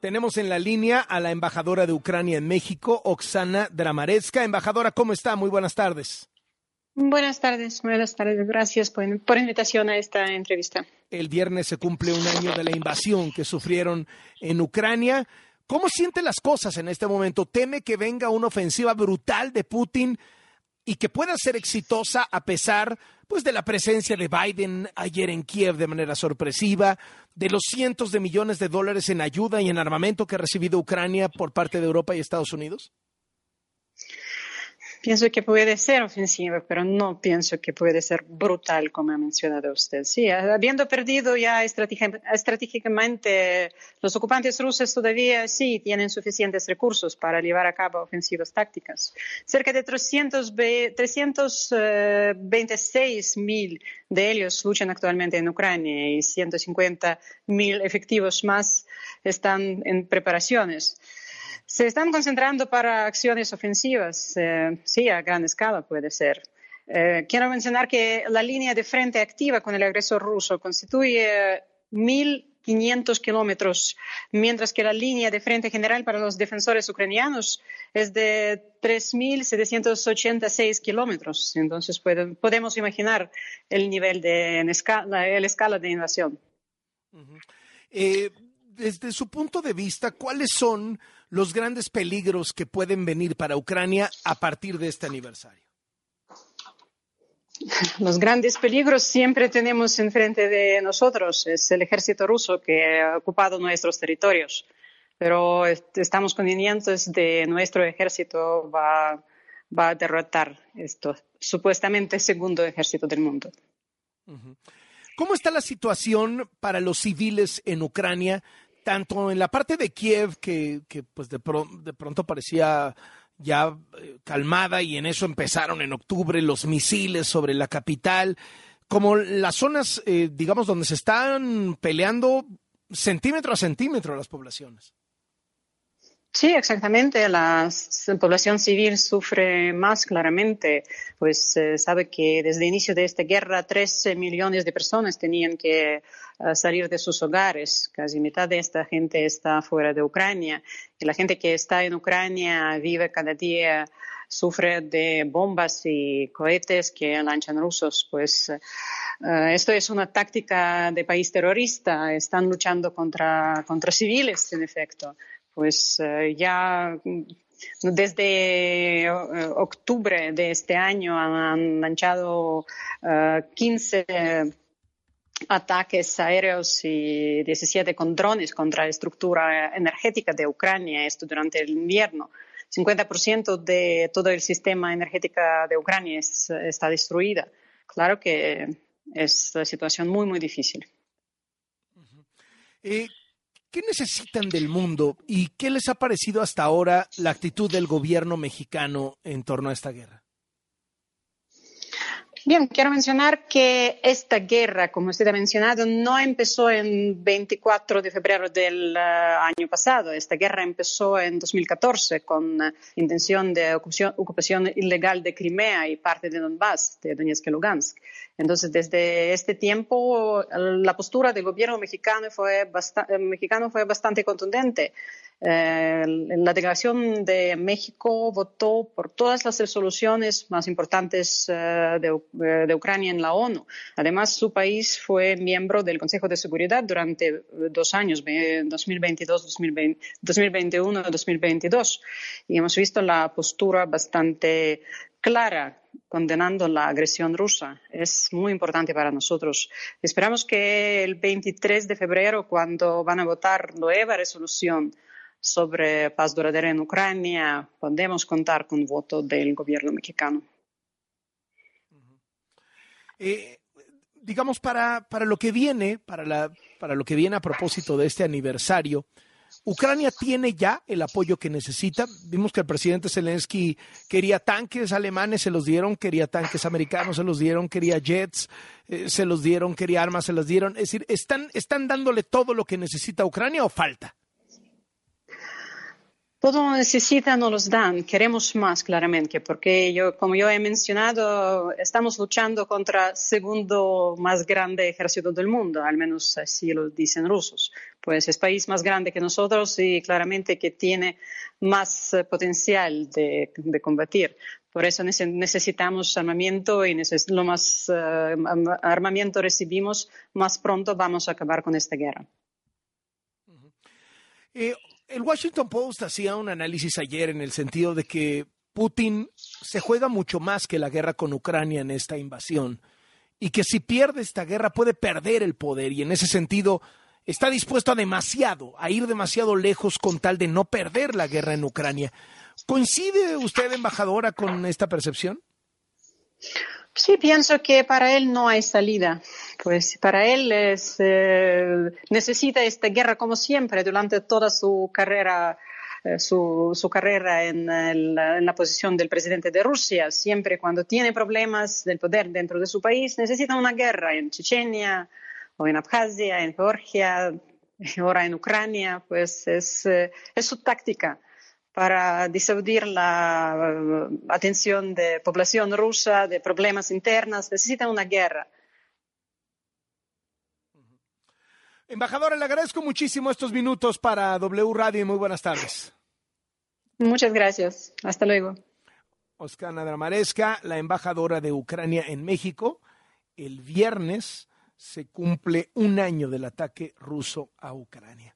Tenemos en la línea a la embajadora de Ucrania en México, Oksana Dramaretska. Embajadora, ¿cómo está? Muy buenas tardes. Buenas tardes, buenas tardes. Gracias por, por invitación a esta entrevista. El viernes se cumple un año de la invasión que sufrieron en Ucrania. ¿Cómo siente las cosas en este momento? ¿Teme que venga una ofensiva brutal de Putin y que pueda ser exitosa a pesar pues de la presencia de Biden ayer en Kiev de manera sorpresiva, de los cientos de millones de dólares en ayuda y en armamento que ha recibido Ucrania por parte de Europa y Estados Unidos? Pienso que puede ser ofensiva, pero no pienso que puede ser brutal, como ha mencionado usted. Sí, habiendo perdido ya estratégicamente, los ocupantes rusos todavía sí tienen suficientes recursos para llevar a cabo ofensivas tácticas. Cerca de 326 eh, mil de ellos luchan actualmente en Ucrania y 150 mil efectivos más están en preparaciones. Se están concentrando para acciones ofensivas, eh, sí, a gran escala puede ser. Eh, quiero mencionar que la línea de frente activa con el agresor ruso constituye 1.500 kilómetros, mientras que la línea de frente general para los defensores ucranianos es de 3.786 kilómetros. Entonces podemos imaginar el nivel de escala, de invasión. Desde su punto de vista, ¿cuáles son los grandes peligros que pueden venir para Ucrania a partir de este aniversario? Los grandes peligros siempre tenemos enfrente de nosotros. Es el ejército ruso que ha ocupado nuestros territorios. Pero estamos convenientes de nuestro ejército va, va a derrotar esto supuestamente segundo ejército del mundo. ¿Cómo está la situación para los civiles en Ucrania? Tanto en la parte de Kiev, que, pues de, de, pronto parecía ya eh, calmada y en eso empezaron en octubre los misiles sobre la capital, como las zonas, eh, digamos, donde se están peleando centímetro a centímetro las poblaciones. Sí, exactamente. La población civil sufre más claramente, pues eh, sabe que desde el inicio de esta guerra 13 millones de personas tenían que eh, salir de sus hogares. Casi mitad de esta gente está fuera de Ucrania. Y la gente que está en Ucrania vive cada día sufre de bombas y cohetes que lanchan rusos. Pues eh, esto es una táctica de país terrorista. Están luchando contra, contra civiles, en efecto pues eh, ya mm, desde eh, octubre de este año han lanzado 15 eh, ataques aéreos y 17 con drones contra la estructura energética de Ucrania, esto durante el invierno. 50% de todo el sistema energético de Ucrania está destruida. Claro que es una situación muy, muy difícil. ¿Qué necesitan del mundo y qué les ha parecido hasta ahora la actitud del gobierno mexicano en torno a esta guerra? Bien, quiero mencionar que esta guerra, como usted ha mencionado, no empezó en 24 de febrero del eh, año pasado. Esta guerra empezó en 2014 con uh, intención de ocupación, ilegal de Crimea y parte de Donbass, de Donetsk y Lugansk. Entonces, desde este tiempo, la postura del gobierno mexicano fue, eh, mexicano fue bastante contundente. Eh, la delegación de México votó por todas las resoluciones más importantes eh, de, de, Ucrania en la ONU. Además, su país fue miembro del Consejo de Seguridad durante dos años, 2022, 2021, 2022. Y hemos visto la postura bastante clara condenando la agresión rusa. Es muy importante para nosotros. Esperamos que el 23 de febrero, cuando van a votar nueva resolución sobre paz duradera en Ucrania, podemos contar con voto del gobierno mexicano. Eh, digamos, para, para, lo que viene, para, la, para lo que viene a propósito de este aniversario, Ucrania tiene ya el apoyo que necesita. Vimos que el presidente Zelensky quería tanques alemanes, se los dieron, quería tanques americanos, se los dieron, quería jets, eh, se los dieron, quería armas, se las dieron. Es decir, ¿están, ¿están dándole todo lo que necesita Ucrania o falta? Todo necesita, nos los dan. Queremos más, claramente, porque yo, como yo he mencionado, estamos luchando contra el segundo más grande ejército del mundo, al menos así lo dicen rusos. Pues es país más grande que nosotros y claramente que tiene más eh, potencial de, combatir. Por eso necesitamos armamento y lo más eh, armamento recibimos, más pronto vamos a acabar con esta guerra. Eh, el Washington Post hacía un análisis ayer en el sentido de que Putin se juega mucho más que la guerra con Ucrania en esta invasión y que si pierde esta guerra puede perder el poder y en ese sentido está dispuesto a demasiado, a ir demasiado lejos con tal de no perder la guerra en Ucrania. ¿Coincide usted, embajadora, con esta percepción? Sí, pienso que para él no hay salida. Pues para él es, eh, necesita esta guerra como siempre durante toda su carrera. Eh, su, su, carrera en, la posición del presidente de Rusia. Siempre cuando tiene problemas del poder dentro de su país, necesita una guerra en Chechenia o en Abjasia, en Georgia, ahora en Ucrania. Pues es, eh, es su táctica para disuadir la eh, atención de población rusa, de problemas internos, necesitan una guerra. Embajadora, le agradezco muchísimo estos minutos para W Radio y muy buenas tardes. Muchas gracias. Hasta luego. Oskana Dramareska, la embajadora de Ucrania en México. El viernes se cumple un año del ataque ruso a Ucrania.